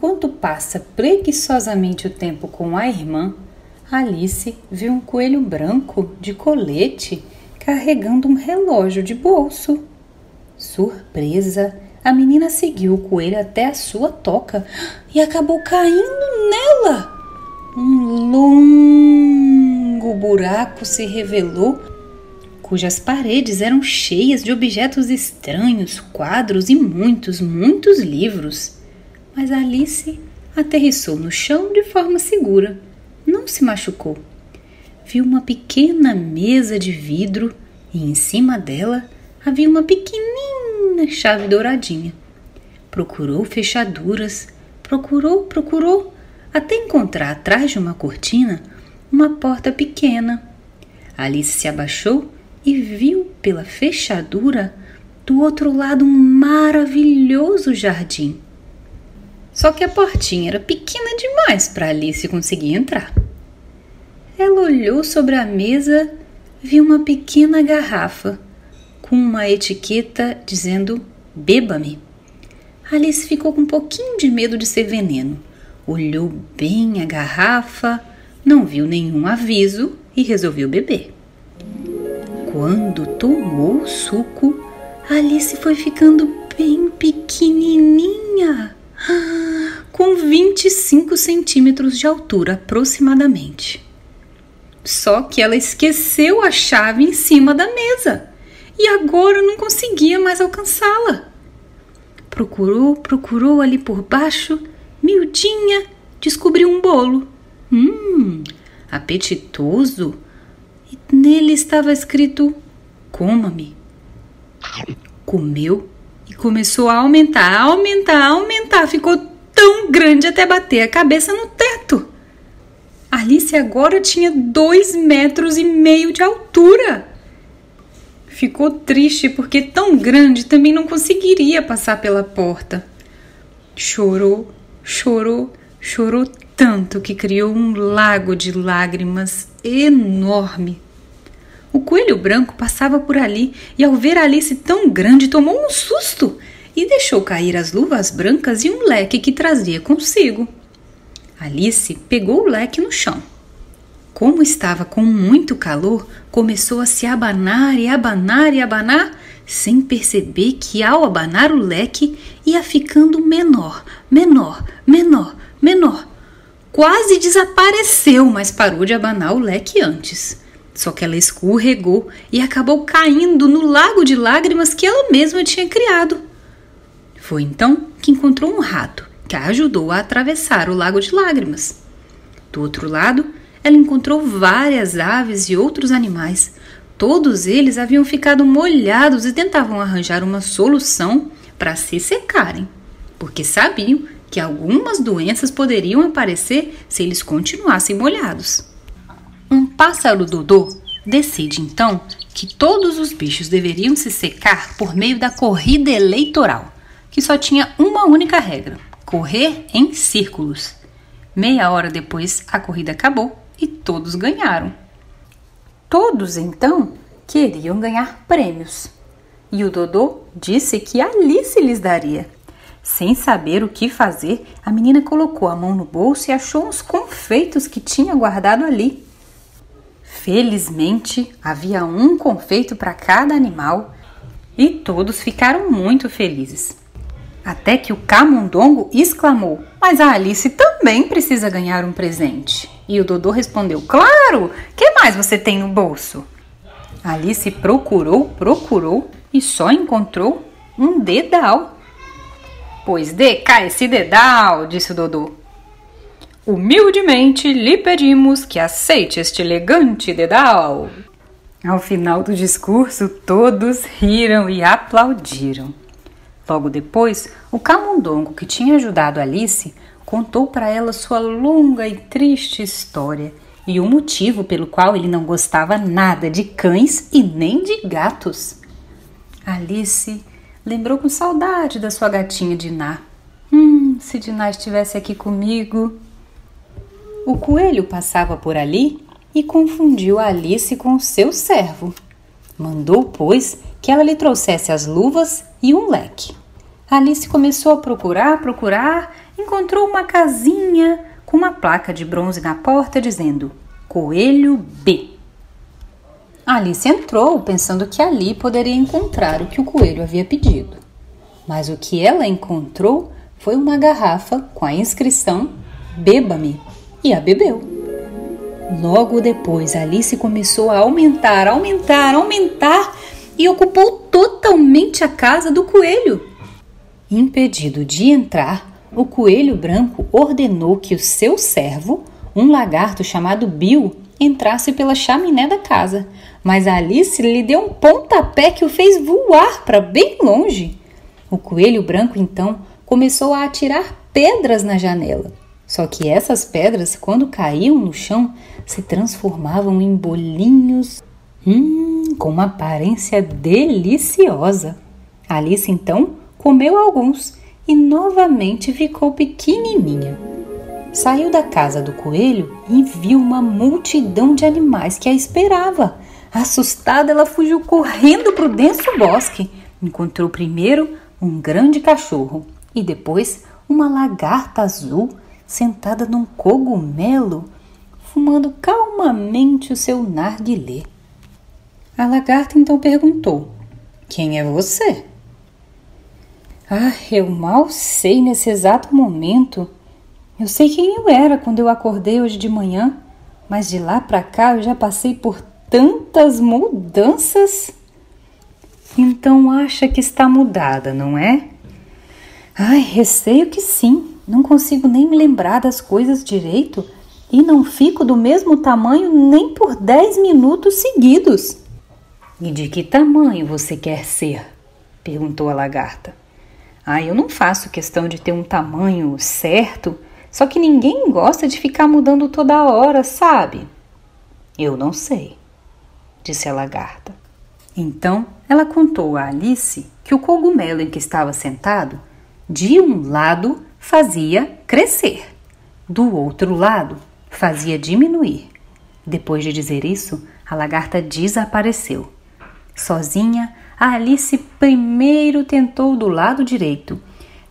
Enquanto passa preguiçosamente o tempo com a irmã, Alice vê um coelho branco de colete carregando um relógio de bolso. Surpresa, a menina seguiu o coelho até a sua toca e acabou caindo nela. Um longo buraco se revelou, cujas paredes eram cheias de objetos estranhos, quadros e muitos, muitos livros. Mas Alice aterrissou no chão de forma segura. Não se machucou. Viu uma pequena mesa de vidro e em cima dela havia uma pequenina chave douradinha. Procurou fechaduras, procurou, procurou, até encontrar atrás de uma cortina uma porta pequena. Alice se abaixou e viu pela fechadura do outro lado um maravilhoso jardim. Só que a portinha era pequena demais para Alice conseguir entrar. Ela olhou sobre a mesa, viu uma pequena garrafa com uma etiqueta dizendo Beba-me. Alice ficou com um pouquinho de medo de ser veneno. Olhou bem a garrafa, não viu nenhum aviso e resolveu beber. Quando tomou o suco, Alice foi ficando bem pequenininha, com 25 centímetros de altura aproximadamente. Só que ela esqueceu a chave em cima da mesa e agora não conseguia mais alcançá-la. Procurou, procurou ali por baixo, miudinha, descobriu um bolo. Hum, apetitoso. E nele estava escrito: Coma-me. Comeu e começou a aumentar, aumentar, aumentar. Ficou tão grande até bater a cabeça no teto. Alice agora tinha dois metros e meio de altura. Ficou triste porque tão grande também não conseguiria passar pela porta. Chorou, chorou, chorou tanto que criou um lago de lágrimas enorme. O coelho branco passava por ali e, ao ver Alice tão grande, tomou um susto e deixou cair as luvas brancas e um leque que trazia consigo. Alice pegou o leque no chão como estava com muito calor, começou a se abanar e abanar e abanar, sem perceber que ao abanar o leque ia ficando menor, menor, menor, menor. Quase desapareceu, mas parou de abanar o leque antes. Só que ela escorregou e acabou caindo no lago de lágrimas que ela mesma tinha criado. Foi então que encontrou um rato que a ajudou a atravessar o lago de lágrimas. Do outro lado, ela encontrou várias aves e outros animais. Todos eles haviam ficado molhados e tentavam arranjar uma solução para se secarem, porque sabiam que algumas doenças poderiam aparecer se eles continuassem molhados. Um pássaro dodô decide então que todos os bichos deveriam se secar por meio da corrida eleitoral, que só tinha uma única regra: correr em círculos. Meia hora depois, a corrida acabou e todos ganharam. Todos então queriam ganhar prêmios. E o Dodô disse que Alice lhes daria. Sem saber o que fazer, a menina colocou a mão no bolso e achou uns confeitos que tinha guardado ali. Felizmente, havia um confeito para cada animal e todos ficaram muito felizes. Até que o camundongo exclamou: Mas a Alice também precisa ganhar um presente. E o Dodô respondeu: Claro! Que mais você tem no bolso? Alice procurou, procurou e só encontrou um dedal. Pois dê cá esse dedal, disse o Dodô. Humildemente lhe pedimos que aceite este elegante dedal. Ao final do discurso, todos riram e aplaudiram. Logo depois, o camundongo que tinha ajudado Alice contou para ela sua longa e triste história e o motivo pelo qual ele não gostava nada de cães e nem de gatos. Alice lembrou com saudade da sua gatinha Diná. Hum, se Diná estivesse aqui comigo. O coelho passava por ali e confundiu Alice com seu servo. Mandou, pois, que ela lhe trouxesse as luvas e um leque. Alice começou a procurar, procurar encontrou uma casinha com uma placa de bronze na porta dizendo Coelho B. Alice entrou pensando que ali poderia encontrar o que o coelho havia pedido. Mas o que ela encontrou foi uma garrafa com a inscrição Beba-me e a bebeu. Logo depois, Alice começou a aumentar, aumentar, aumentar e ocupou totalmente a casa do coelho. Impedido de entrar, o coelho branco ordenou que o seu servo, um lagarto chamado Bill, entrasse pela chaminé da casa, mas Alice lhe deu um pontapé que o fez voar para bem longe. O coelho branco então começou a atirar pedras na janela. Só que essas pedras, quando caíam no chão, se transformavam em bolinhos hum, com uma aparência deliciosa. Alice então comeu alguns e novamente ficou pequenininha. Saiu da casa do coelho e viu uma multidão de animais que a esperava. Assustada, ela fugiu correndo para o denso bosque. Encontrou primeiro um grande cachorro e depois uma lagarta azul sentada num cogumelo, fumando calmamente o seu narguilé. A lagarta então perguntou: Quem é você? Ah, eu mal sei nesse exato momento. Eu sei quem eu era quando eu acordei hoje de manhã, mas de lá para cá eu já passei por tantas mudanças. Então acha que está mudada, não é? Ai, receio que sim. Não consigo nem me lembrar das coisas direito e não fico do mesmo tamanho nem por dez minutos seguidos. E de que tamanho você quer ser? perguntou a lagarta. Ah, eu não faço questão de ter um tamanho certo, só que ninguém gosta de ficar mudando toda hora, sabe? Eu não sei, disse a lagarta. Então ela contou a Alice que o cogumelo em que estava sentado, de um lado fazia crescer, do outro lado fazia diminuir. Depois de dizer isso, a lagarta desapareceu. Sozinha, Alice primeiro tentou do lado direito.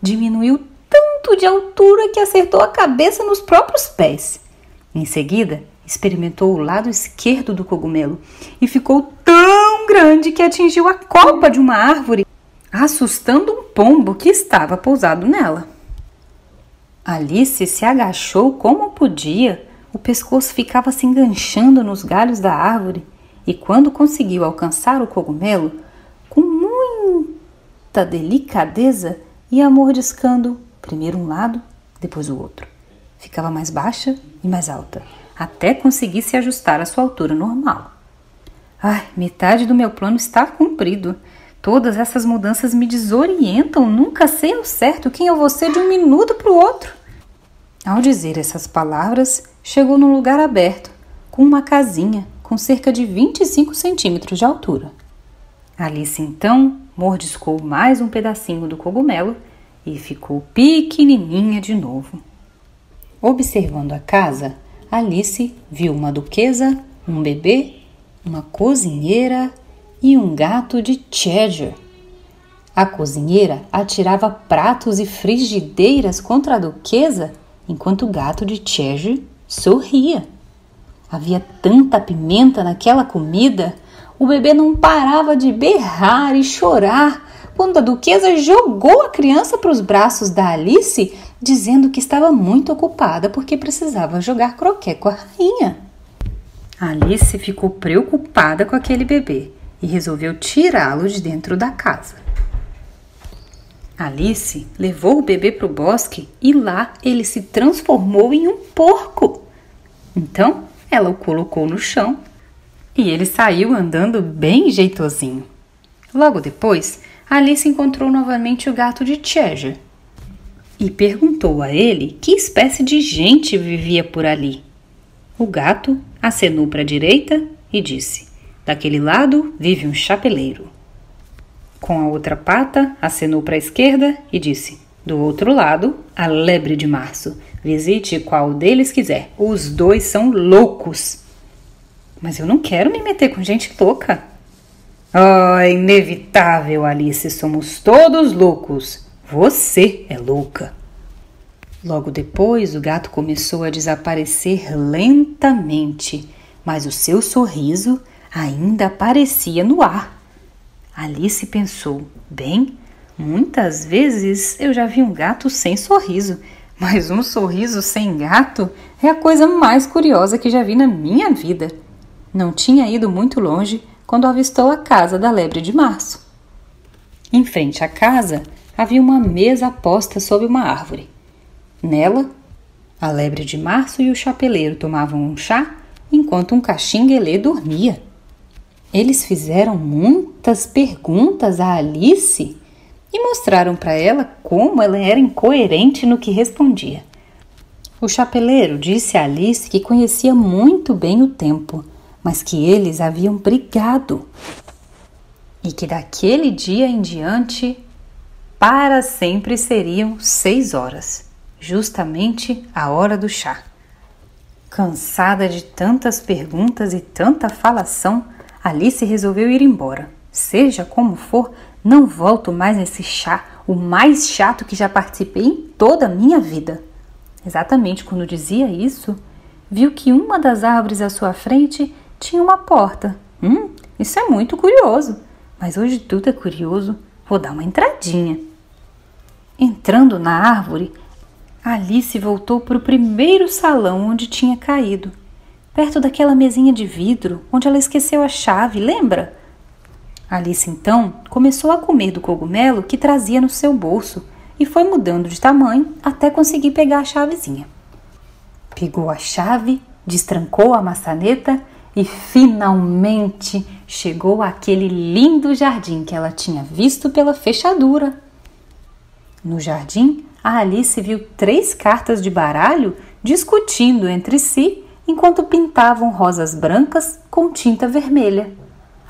Diminuiu tanto de altura que acertou a cabeça nos próprios pés. Em seguida, experimentou o lado esquerdo do cogumelo e ficou tão grande que atingiu a copa de uma árvore, assustando um pombo que estava pousado nela. Alice se agachou como podia, o pescoço ficava se enganchando nos galhos da árvore e, quando conseguiu alcançar o cogumelo, com muita delicadeza ia mordiscando primeiro um lado, depois o outro. Ficava mais baixa e mais alta, até conseguir se ajustar à sua altura normal. Ai, metade do meu plano está cumprido. Todas essas mudanças me desorientam, nunca sei ao certo quem eu vou ser de um minuto para o outro. Ao dizer essas palavras, chegou num lugar aberto, com uma casinha com cerca de 25 centímetros de altura. Alice então mordiscou mais um pedacinho do cogumelo e ficou pequenininha de novo. Observando a casa, Alice viu uma duquesa, um bebê, uma cozinheira e um gato de Cheshire. A cozinheira atirava pratos e frigideiras contra a duquesa, enquanto o gato de Cheshire sorria. Havia tanta pimenta naquela comida o bebê não parava de berrar e chorar quando a duquesa jogou a criança para os braços da Alice, dizendo que estava muito ocupada porque precisava jogar croquet com a rainha. Alice ficou preocupada com aquele bebê e resolveu tirá-lo de dentro da casa. Alice levou o bebê para o bosque e lá ele se transformou em um porco. Então ela o colocou no chão e ele saiu andando bem jeitosinho. Logo depois, Alice encontrou novamente o gato de Cheshire e perguntou a ele que espécie de gente vivia por ali. O gato acenou para a direita e disse: Daquele lado vive um chapeleiro. Com a outra pata, acenou para a esquerda e disse: Do outro lado, a lebre de março. Visite qual deles quiser. Os dois são loucos. Mas eu não quero me meter com gente louca. Oh, inevitável, Alice. Somos todos loucos. Você é louca. Logo depois, o gato começou a desaparecer lentamente, mas o seu sorriso ainda aparecia no ar. Alice pensou: bem, muitas vezes eu já vi um gato sem sorriso, mas um sorriso sem gato é a coisa mais curiosa que já vi na minha vida. Não tinha ido muito longe quando avistou a casa da lebre de março. Em frente à casa havia uma mesa posta sob uma árvore. Nela, a lebre de março e o chapeleiro tomavam um chá enquanto um caxinguelê dormia. Eles fizeram muitas perguntas a Alice e mostraram para ela como ela era incoerente no que respondia. O chapeleiro disse a Alice que conhecia muito bem o tempo, mas que eles haviam brigado e que daquele dia em diante para sempre seriam seis horas justamente a hora do chá. Cansada de tantas perguntas e tanta falação, Alice resolveu ir embora. Seja como for, não volto mais nesse chá, o mais chato que já participei em toda a minha vida. Exatamente quando dizia isso, viu que uma das árvores à sua frente tinha uma porta. Hum, isso é muito curioso. Mas hoje tudo é curioso. Vou dar uma entradinha. Entrando na árvore, Alice voltou para o primeiro salão onde tinha caído, perto daquela mesinha de vidro onde ela esqueceu a chave, lembra? Alice então começou a comer do cogumelo que trazia no seu bolso e foi mudando de tamanho até conseguir pegar a chavezinha. Pegou a chave, destrancou a maçaneta e finalmente chegou àquele lindo jardim que ela tinha visto pela fechadura. No jardim a Alice viu três cartas de baralho discutindo entre si enquanto pintavam rosas brancas com tinta vermelha.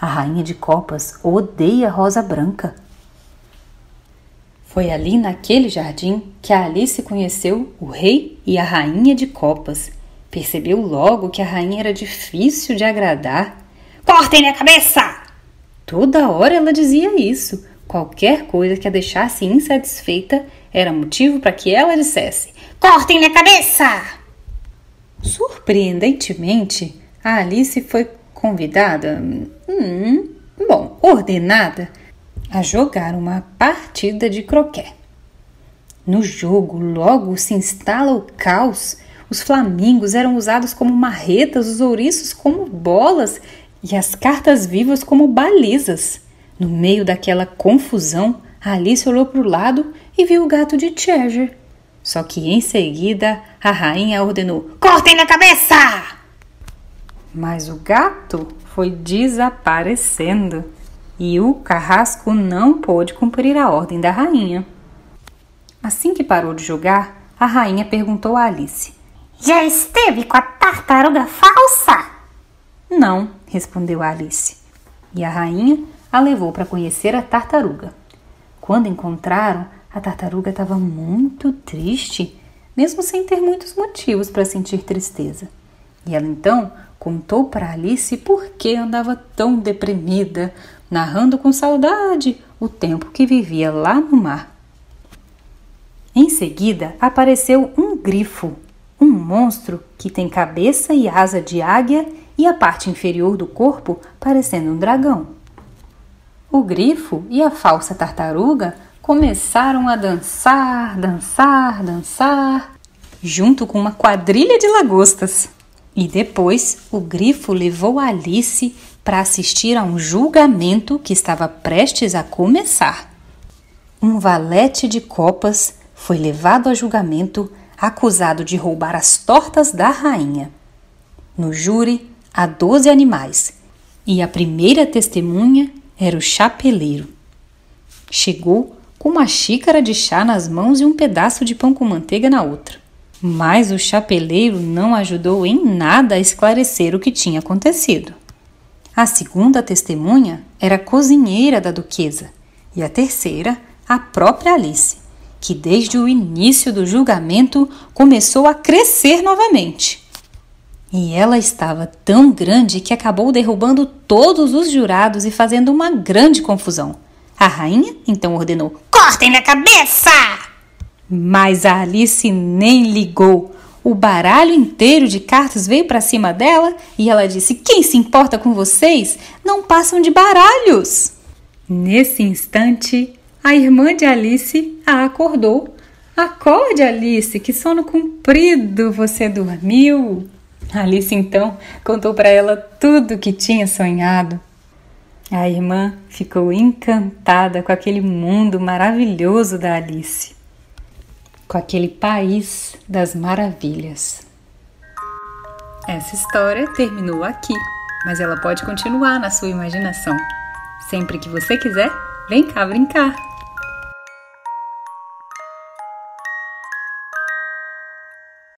A rainha de copas odeia rosa branca. Foi ali naquele jardim que a Alice conheceu o rei e a rainha de copas. Percebeu logo que a rainha era difícil de agradar. Cortem minha cabeça! Toda hora ela dizia isso. Qualquer coisa que a deixasse insatisfeita era motivo para que ela dissesse: Cortem minha cabeça! Surpreendentemente, a Alice foi convidada, hum, bom, ordenada, a jogar uma partida de croquet. No jogo, logo se instala o caos. Os flamingos eram usados como marretas, os ouriços como bolas e as cartas vivas como balizas. No meio daquela confusão, Alice olhou para o lado e viu o gato de Treasure. Só que em seguida a rainha ordenou: Cortem na cabeça! Mas o gato foi desaparecendo e o carrasco não pôde cumprir a ordem da rainha. Assim que parou de jogar, a rainha perguntou a Alice: Já esteve com a tartaruga falsa? Não, respondeu Alice. E a rainha a levou para conhecer a tartaruga. Quando encontraram, a tartaruga estava muito triste, mesmo sem ter muitos motivos para sentir tristeza. E ela então contou para Alice por que andava tão deprimida, narrando com saudade o tempo que vivia lá no mar. Em seguida apareceu um grifo, um monstro que tem cabeça e asa de águia e a parte inferior do corpo parecendo um dragão. O grifo e a falsa tartaruga começaram a dançar, dançar, dançar, junto com uma quadrilha de lagostas. E depois o grifo levou Alice para assistir a um julgamento que estava prestes a começar. Um valete de copas foi levado a julgamento acusado de roubar as tortas da rainha. No júri há doze animais e a primeira testemunha era o chapeleiro. Chegou com uma xícara de chá nas mãos e um pedaço de pão com manteiga na outra. Mas o chapeleiro não ajudou em nada a esclarecer o que tinha acontecido. A segunda testemunha era a cozinheira da duquesa e a terceira, a própria Alice, que desde o início do julgamento começou a crescer novamente. E ela estava tão grande que acabou derrubando todos os jurados e fazendo uma grande confusão. A rainha então ordenou: Cortem minha cabeça! Mas a Alice nem ligou. O baralho inteiro de cartas veio para cima dela e ela disse: Quem se importa com vocês? Não passam de baralhos! Nesse instante, a irmã de Alice a acordou. Acorde, Alice, que sono comprido você dormiu. Alice então contou para ela tudo o que tinha sonhado. A irmã ficou encantada com aquele mundo maravilhoso da Alice com aquele país das maravilhas. Essa história terminou aqui, mas ela pode continuar na sua imaginação. Sempre que você quiser, vem cá brincar!